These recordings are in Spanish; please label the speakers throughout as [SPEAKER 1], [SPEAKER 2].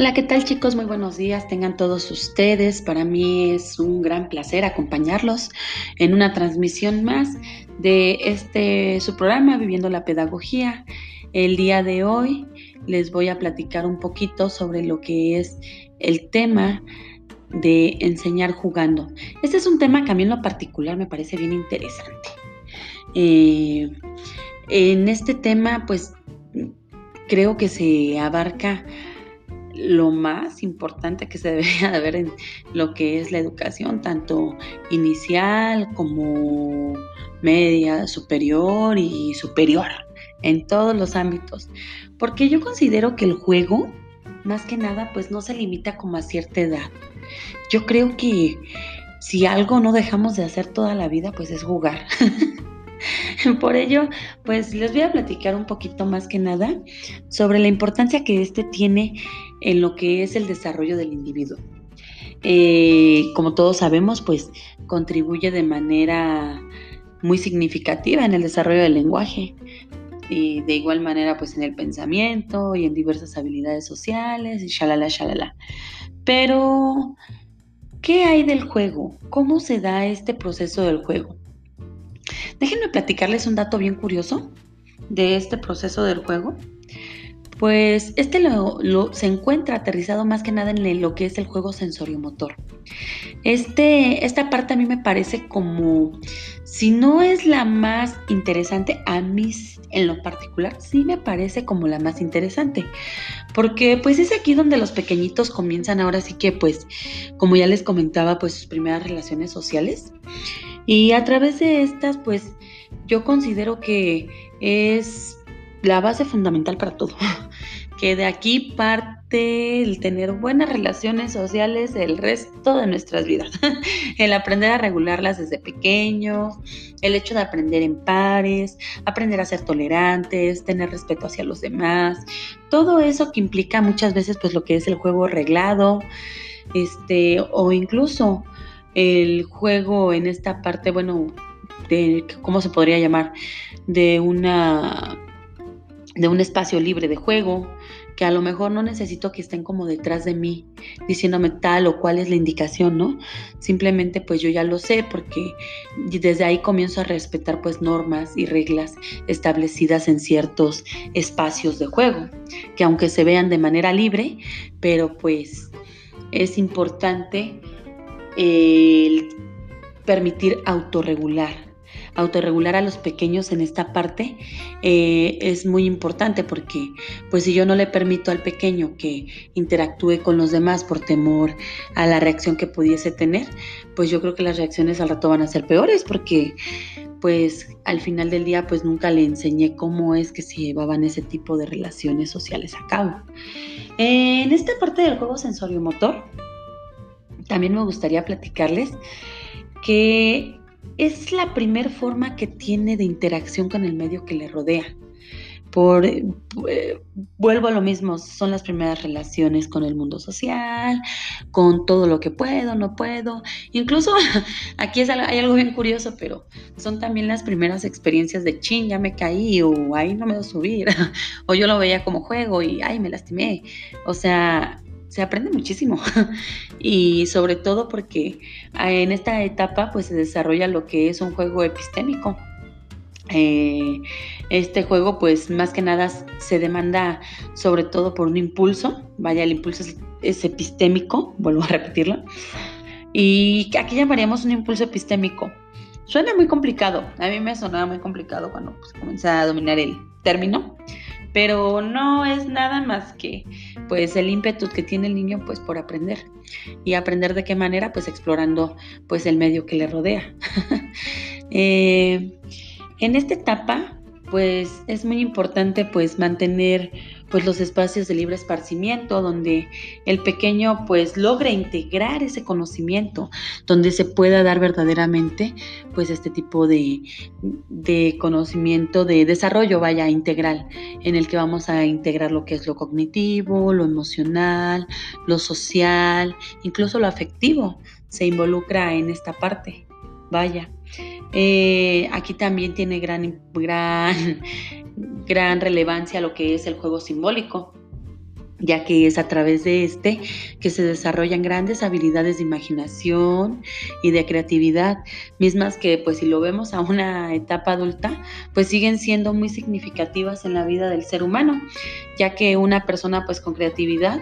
[SPEAKER 1] Hola, ¿qué tal chicos? Muy buenos días, tengan todos ustedes. Para mí es un gran placer acompañarlos en una transmisión más de este su programa Viviendo la Pedagogía. El día de hoy les voy a platicar un poquito sobre lo que es el tema de enseñar jugando. Este es un tema que a mí en lo particular me parece bien interesante. Eh, en este tema, pues creo que se abarca lo más importante que se debería de ver en lo que es la educación, tanto inicial como media, superior y superior, en todos los ámbitos. Porque yo considero que el juego, más que nada, pues no se limita como a cierta edad. Yo creo que si algo no dejamos de hacer toda la vida, pues es jugar. Por ello, pues les voy a platicar un poquito más que nada sobre la importancia que este tiene en lo que es el desarrollo del individuo. Eh, como todos sabemos, pues contribuye de manera muy significativa en el desarrollo del lenguaje y de igual manera pues en el pensamiento y en diversas habilidades sociales y shalala, shalala. Pero, ¿qué hay del juego? ¿Cómo se da este proceso del juego? Déjenme platicarles un dato bien curioso de este proceso del juego. Pues este lo, se encuentra aterrizado más que nada en lo que es el juego sensoriomotor. Este, esta parte a mí me parece como, si no es la más interesante, a mí en lo particular sí me parece como la más interesante. Porque pues es aquí donde los pequeñitos comienzan ahora sí que pues, como ya les comentaba, pues sus primeras relaciones sociales. Y a través de estas pues yo considero que es la base fundamental para todo. que de aquí parte el tener buenas relaciones sociales el resto de nuestras vidas. el aprender a regularlas desde pequeños, el hecho de aprender en pares, aprender a ser tolerantes, tener respeto hacia los demás, todo eso que implica muchas veces pues lo que es el juego reglado, este, o incluso el juego en esta parte, bueno, de, ¿cómo se podría llamar? De una de un espacio libre de juego, que a lo mejor no necesito que estén como detrás de mí diciéndome tal o cuál es la indicación, ¿no? Simplemente pues yo ya lo sé porque desde ahí comienzo a respetar pues normas y reglas establecidas en ciertos espacios de juego, que aunque se vean de manera libre, pero pues es importante el permitir autorregular autorregular a los pequeños en esta parte eh, es muy importante porque pues si yo no le permito al pequeño que interactúe con los demás por temor a la reacción que pudiese tener, pues yo creo que las reacciones al rato van a ser peores porque pues al final del día pues nunca le enseñé cómo es que se llevaban ese tipo de relaciones sociales a cabo. En esta parte del juego sensorio motor, también me gustaría platicarles que es la primer forma que tiene de interacción con el medio que le rodea. Por, eh, vuelvo a lo mismo, son las primeras relaciones con el mundo social, con todo lo que puedo, no puedo. Incluso aquí hay algo bien curioso, pero son también las primeras experiencias de chin, ya me caí, o ahí no me voy subir, o yo lo veía como juego y ay, me lastimé. O sea, se aprende muchísimo y sobre todo porque ah, en esta etapa pues se desarrolla lo que es un juego epistémico. Eh, este juego pues más que nada se demanda sobre todo por un impulso, vaya el impulso es, epistémico, vuelvo a repetirlo, y aquí llamaríamos un impulso epistémico. Suena muy complicado, a mí me sonaba muy complicado cuando pues, a dominar el término, pero no es nada más que pues el ímpetu que tiene el niño pues por aprender y aprender de qué manera pues explorando pues el medio que le rodea. Eh, en esta etapa pues es muy importante pues mantener pues los espacios de libre esparcimiento donde el pequeño pues logre integrar ese conocimiento, donde se pueda dar verdaderamente pues este tipo de, de conocimiento, de desarrollo vaya integral, en el que vamos a integrar lo que es lo cognitivo, lo emocional, lo social, incluso lo afectivo se involucra en esta parte. Vaya. Eh, aquí también tiene gran, gran, gran relevancia lo que es el juego simbólico. ya que es a través de este que se desarrollan grandes habilidades de imaginación y de creatividad, mismas que pues si lo vemos a una etapa adulta, pues siguen siendo muy significativas en la vida del ser humano, ya que una persona pues con creatividad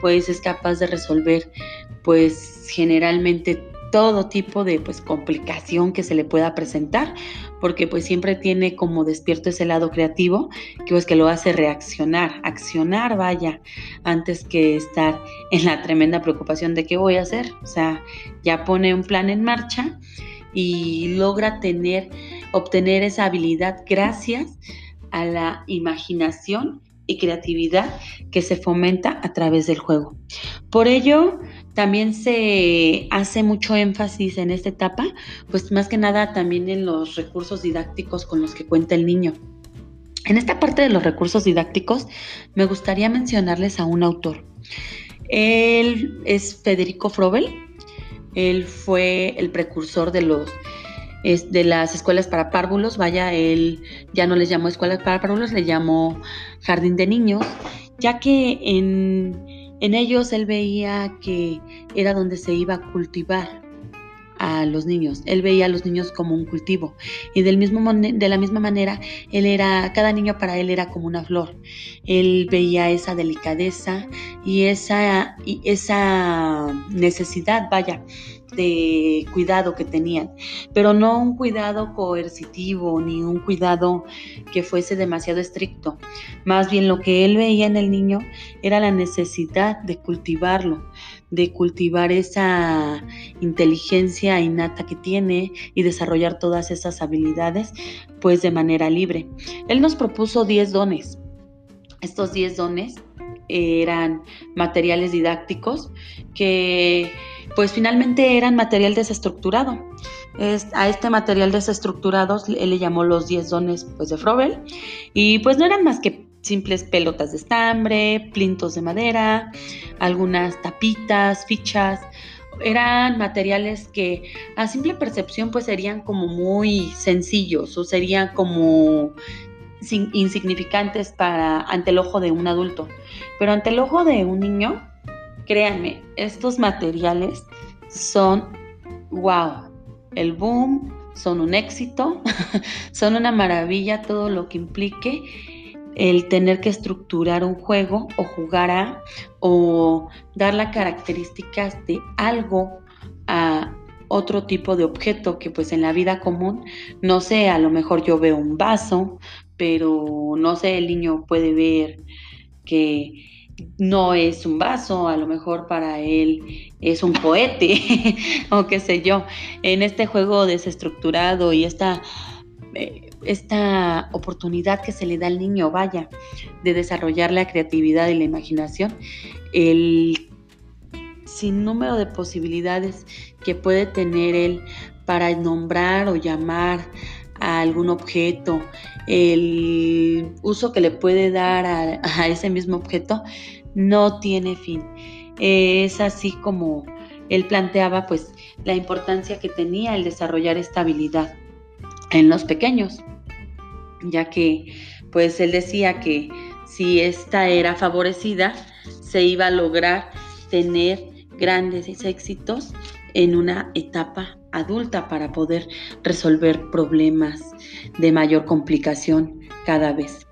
[SPEAKER 1] pues es capaz de resolver pues generalmente todo tipo de pues complicación que se le pueda presentar, porque pues siempre tiene como despierto ese lado creativo que pues que lo hace reaccionar, accionar, vaya, antes que estar en la tremenda preocupación de qué voy a hacer, o sea, ya pone un plan en marcha y logra tener obtener esa habilidad gracias a la imaginación y creatividad que se fomenta a través del juego. Por ello, también se hace mucho énfasis en esta etapa, pues más que nada también en los recursos didácticos con los que cuenta el niño. En esta parte de los recursos didácticos, me gustaría mencionarles a un autor. Él es Federico Frobel. Él fue el precursor de los de las escuelas para párvulos, vaya, él ya no les llamó escuelas para párvulos, le llamó jardín de niños, ya que en, en ellos él veía que era donde se iba a cultivar a los niños. Él veía a los niños como un cultivo y del mismo de la misma manera él era cada niño para él era como una flor. Él veía esa delicadeza y esa y esa necesidad, vaya, de cuidado que tenían, pero no un cuidado coercitivo ni un cuidado que fuese demasiado estricto. Más bien lo que él veía en el niño era la necesidad de cultivarlo, de cultivar esa inteligencia innata que tiene y desarrollar todas esas habilidades pues de manera libre. Él nos propuso 10 dones. Estos 10 dones eran materiales didácticos que pues finalmente eran material desestructurado. a este material desestructurado él le llamó los 10 dones pues, de Frobel y pues no eran más que simples pelotas de estambre, plintos de madera, algunas tapitas, fichas, eran materiales que a simple percepción pues serían como muy sencillos o serían como insignificantes para ante el ojo de un adulto, pero ante el ojo de un niño Créanme, estos materiales son wow, el boom, son un éxito, son una maravilla todo lo que implique el tener que estructurar un juego o jugar a o dar las características de algo a otro tipo de objeto que pues en la vida común, no sé, a lo mejor yo veo un vaso, pero no sé, el niño puede ver que no es un vaso, a lo mejor para él es un cohete o qué sé yo. En este juego desestructurado y esta, esta oportunidad que se le da al niño, vaya, de desarrollar la creatividad y la imaginación, el sinnúmero de posibilidades que puede tener él para nombrar o llamar a algún objeto, el uso que le puede dar a, ese mismo objeto no tiene fin. Es así como él planteaba pues la importancia que tenía el desarrollar esta habilidad en los pequeños, ya que pues él decía que si esta era favorecida se iba a lograr tener grandes éxitos en una etapa adulta para poder resolver problemas de mayor complicación cada vez.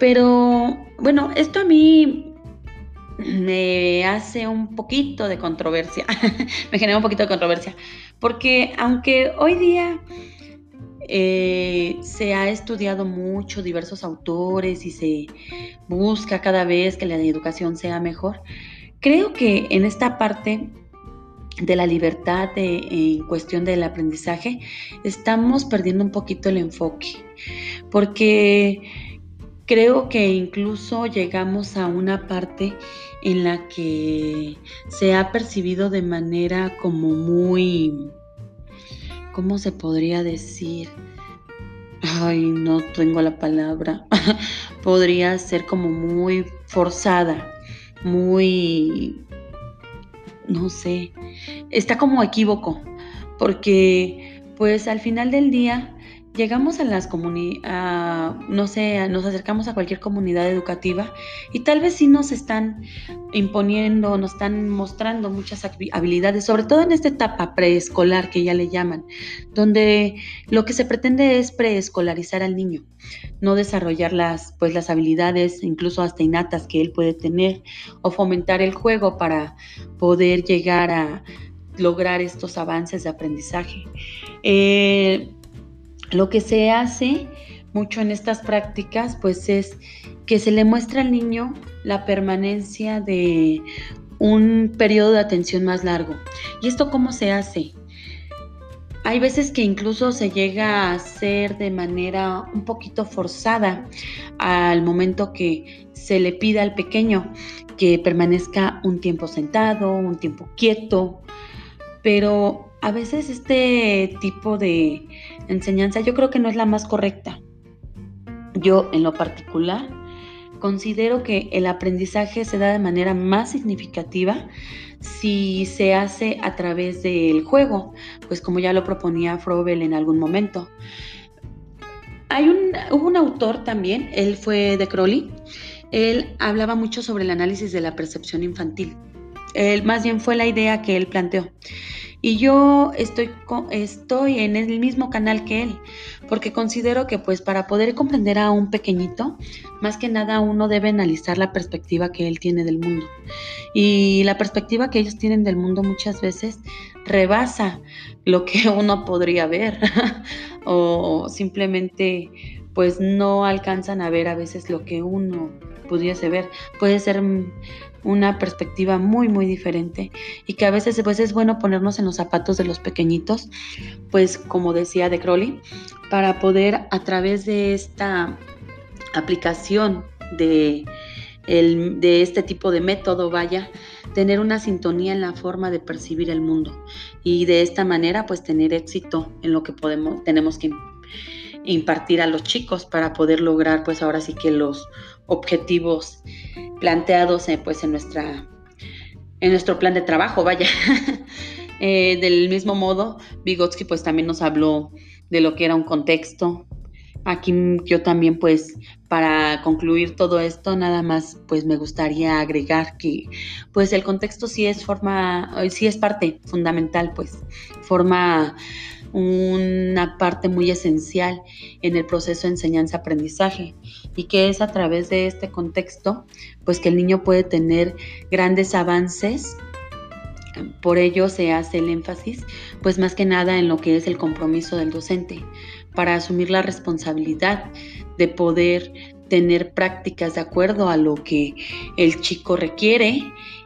[SPEAKER 1] pero bueno, esto a mí me hace un poquito de controversia, me genera un poquito de controversia, porque aunque hoy día eh, se ha estudiado mucho, diversos autores y se busca cada vez que la educación sea mejor, creo que en esta parte de la libertad en cuestión del aprendizaje, estamos perdiendo un poquito el enfoque, porque creo que incluso llegamos a una parte en la que se ha percibido de manera como muy, ¿cómo se podría decir? Ay, no tengo la palabra. podría ser como muy forzada, muy no sé, está como equívoco, porque pues al final del día llegamos a las comunidades, no sé, nos acercamos a cualquier comunidad educativa y tal vez sí nos están imponiendo, nos están mostrando muchas habilidades, sobre todo en esta etapa preescolar que ya le llaman, donde lo que se pretende es preescolarizar al niño, no desarrollar las, pues, las habilidades, incluso hasta innatas que él puede tener, o fomentar el juego para poder llegar a lograr estos avances de aprendizaje. Eh, lo que se hace mucho en estas prácticas, pues es que se le muestra al niño la permanencia de un periodo de atención más largo. ¿Y esto cómo se hace? Hay veces que incluso se llega a hacer de manera un poquito forzada al momento que se le pida al pequeño que permanezca un tiempo sentado, un tiempo quieto, pero a veces este tipo de enseñanza yo creo que no es la más correcta. Yo en lo particular considero que el aprendizaje se da de manera más significativa si se hace a través del juego, pues como ya lo proponía Frobel en algún momento. Hay un, hubo un autor también, él fue de Crowley, él hablaba mucho sobre el análisis de la percepción infantil. Él, más bien fue la idea que él planteó. Y yo estoy, estoy en el mismo canal que él, porque considero que pues para poder comprender a un pequeñito, más que nada uno debe analizar la perspectiva que él tiene del mundo. Y la perspectiva que ellos tienen del mundo muchas veces rebasa lo que uno podría ver o simplemente pues no alcanzan a ver a veces lo que uno pudiese ver. Puede ser una perspectiva muy muy diferente y que a veces pues es bueno ponernos en los zapatos de los pequeñitos, pues como decía de Crowley, para poder a través de esta aplicación de, de este tipo de método, vaya, tener una sintonía en la forma de percibir el mundo y de esta manera pues tener éxito en lo que podemos, tenemos que impartir a los chicos para poder lograr pues ahora sí que los objetivos planteados eh, pues en nuestra en nuestro plan de trabajo, vaya. Eh, del mismo modo, Vygotsky pues también nos habló de lo que era un contexto. Aquí yo también pues para concluir todo esto nada más pues me gustaría agregar que pues el contexto sí es forma, sí es parte fundamental pues, forma una parte muy esencial en el proceso de enseñanza-aprendizaje y que es a través de este contexto pues que el niño puede tener grandes avances. Por ello se hace el énfasis, pues más que nada en lo que es el compromiso del docente, para asumir la responsabilidad de poder tener prácticas de acuerdo a lo que el chico requiere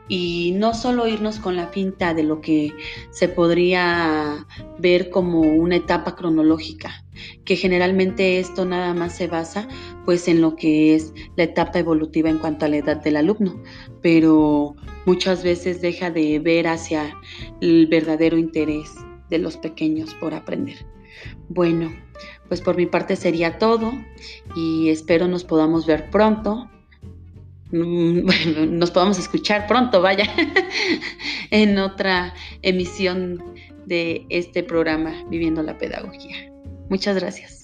[SPEAKER 1] y no solo irnos con la finta de lo que se podría ver como una etapa cronológica, que generalmente esto nada más se basa pues en lo que es la etapa evolutiva en cuanto a la edad del alumno, pero muchas veces deja de ver hacia el verdadero interés de los pequeños por aprender. Bueno, pues por mi parte sería todo y espero nos podamos ver pronto Mm, bueno, nos podamos escuchar pronto, vaya, en otra emisión de este programa Viviendo la Pedagogía. Muchas gracias.